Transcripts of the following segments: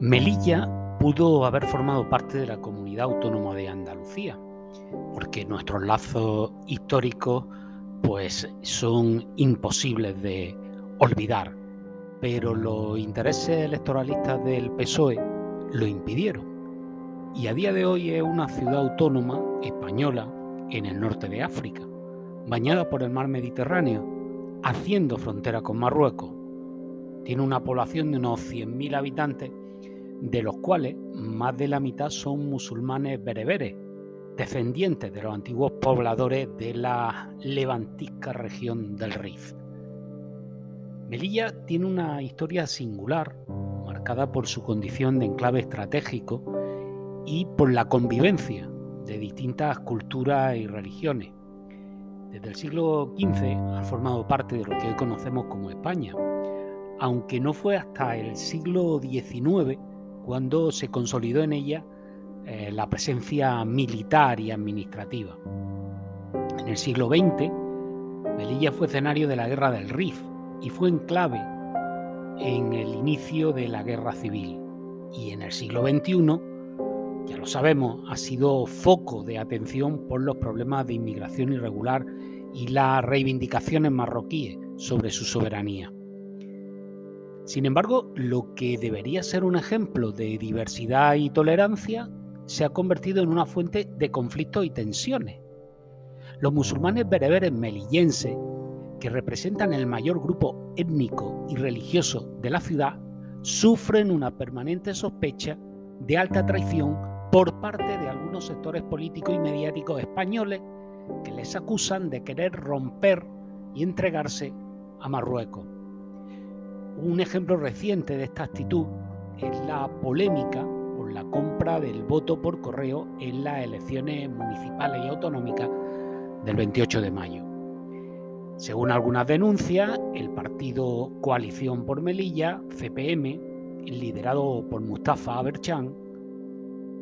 Melilla pudo haber formado parte de la comunidad autónoma de Andalucía, porque nuestros lazos históricos pues son imposibles de olvidar, pero los intereses electoralistas del PSOE lo impidieron. Y a día de hoy es una ciudad autónoma española en el norte de África, bañada por el mar Mediterráneo, haciendo frontera con Marruecos. Tiene una población de unos 100.000 habitantes de los cuales más de la mitad son musulmanes bereberes, descendientes de los antiguos pobladores de la levantisca región del Rif. Melilla tiene una historia singular, marcada por su condición de enclave estratégico y por la convivencia de distintas culturas y religiones. Desde el siglo XV ha formado parte de lo que hoy conocemos como España, aunque no fue hasta el siglo XIX cuando se consolidó en ella eh, la presencia militar y administrativa. En el siglo XX, Melilla fue escenario de la Guerra del Rif y fue enclave en el inicio de la Guerra Civil. Y en el siglo XXI, ya lo sabemos, ha sido foco de atención por los problemas de inmigración irregular y las reivindicaciones marroquíes sobre su soberanía. Sin embargo, lo que debería ser un ejemplo de diversidad y tolerancia se ha convertido en una fuente de conflictos y tensiones. Los musulmanes bereberes melillenses, que representan el mayor grupo étnico y religioso de la ciudad, sufren una permanente sospecha de alta traición por parte de algunos sectores políticos y mediáticos españoles que les acusan de querer romper y entregarse a Marruecos. Un ejemplo reciente de esta actitud es la polémica por la compra del voto por correo en las elecciones municipales y autonómicas del 28 de mayo. Según algunas denuncias, el partido Coalición por Melilla, CPM, liderado por Mustafa Aberchan,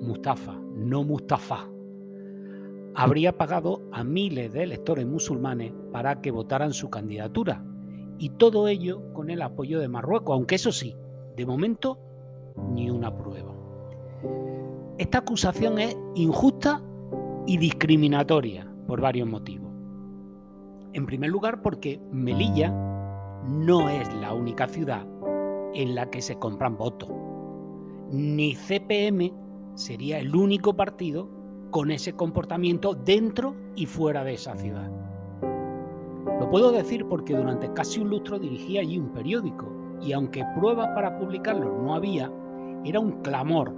Mustafa, no Mustafa, habría pagado a miles de electores musulmanes para que votaran su candidatura, y todo ello con el apoyo de Marruecos, aunque eso sí, de momento ni una prueba. Esta acusación es injusta y discriminatoria por varios motivos. En primer lugar, porque Melilla no es la única ciudad en la que se compran votos. Ni CPM sería el único partido con ese comportamiento dentro y fuera de esa ciudad. Puedo decir porque durante casi un lustro dirigí allí un periódico y aunque pruebas para publicarlo no había, era un clamor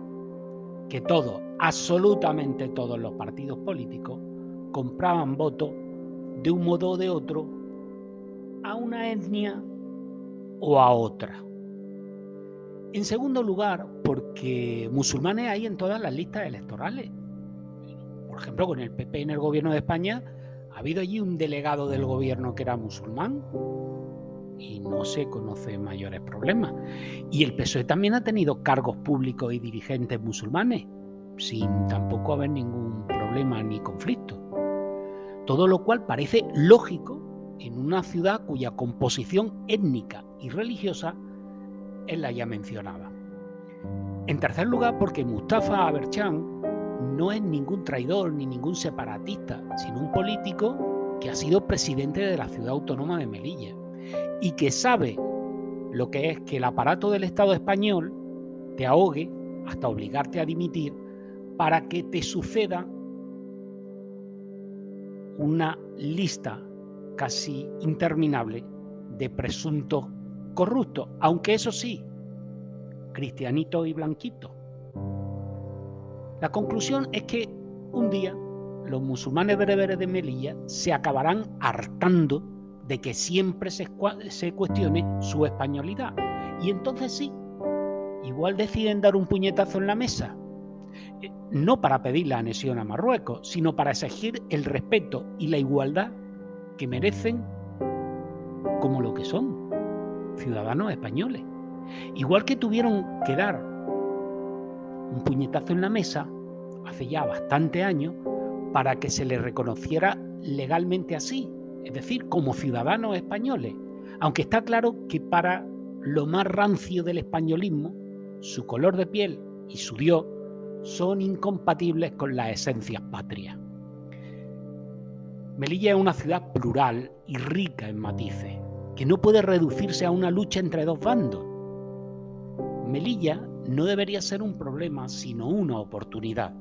que todos, absolutamente todos los partidos políticos, compraban votos de un modo o de otro a una etnia o a otra. En segundo lugar, porque musulmanes hay en todas las listas electorales. Por ejemplo, con el PP en el gobierno de España ha habido allí un delegado del gobierno que era musulmán y no se conoce mayores problemas. Y el PSOE también ha tenido cargos públicos y dirigentes musulmanes, sin tampoco haber ningún problema ni conflicto. Todo lo cual parece lógico en una ciudad cuya composición étnica y religiosa es la ya mencionada. En tercer lugar, porque Mustafa Aberchan no es ningún traidor ni ningún separatista, sino un político que ha sido presidente de la ciudad autónoma de Melilla y que sabe lo que es que el aparato del Estado español te ahogue hasta obligarte a dimitir para que te suceda una lista casi interminable de presuntos corruptos, aunque eso sí, cristianito y blanquito. La conclusión es que un día los musulmanes bereberes de Melilla se acabarán hartando de que siempre se, se cuestione su españolidad. Y entonces sí, igual deciden dar un puñetazo en la mesa. Eh, no para pedir la anexión a Marruecos, sino para exigir el respeto y la igualdad que merecen como lo que son, ciudadanos españoles. Igual que tuvieron que dar un puñetazo en la mesa hace ya bastante años para que se les reconociera legalmente así, es decir, como ciudadanos españoles. Aunque está claro que para lo más rancio del españolismo, su color de piel y su Dios son incompatibles con las esencias patrias. Melilla es una ciudad plural y rica en matices, que no puede reducirse a una lucha entre dos bandos. Melilla no debería ser un problema, sino una oportunidad.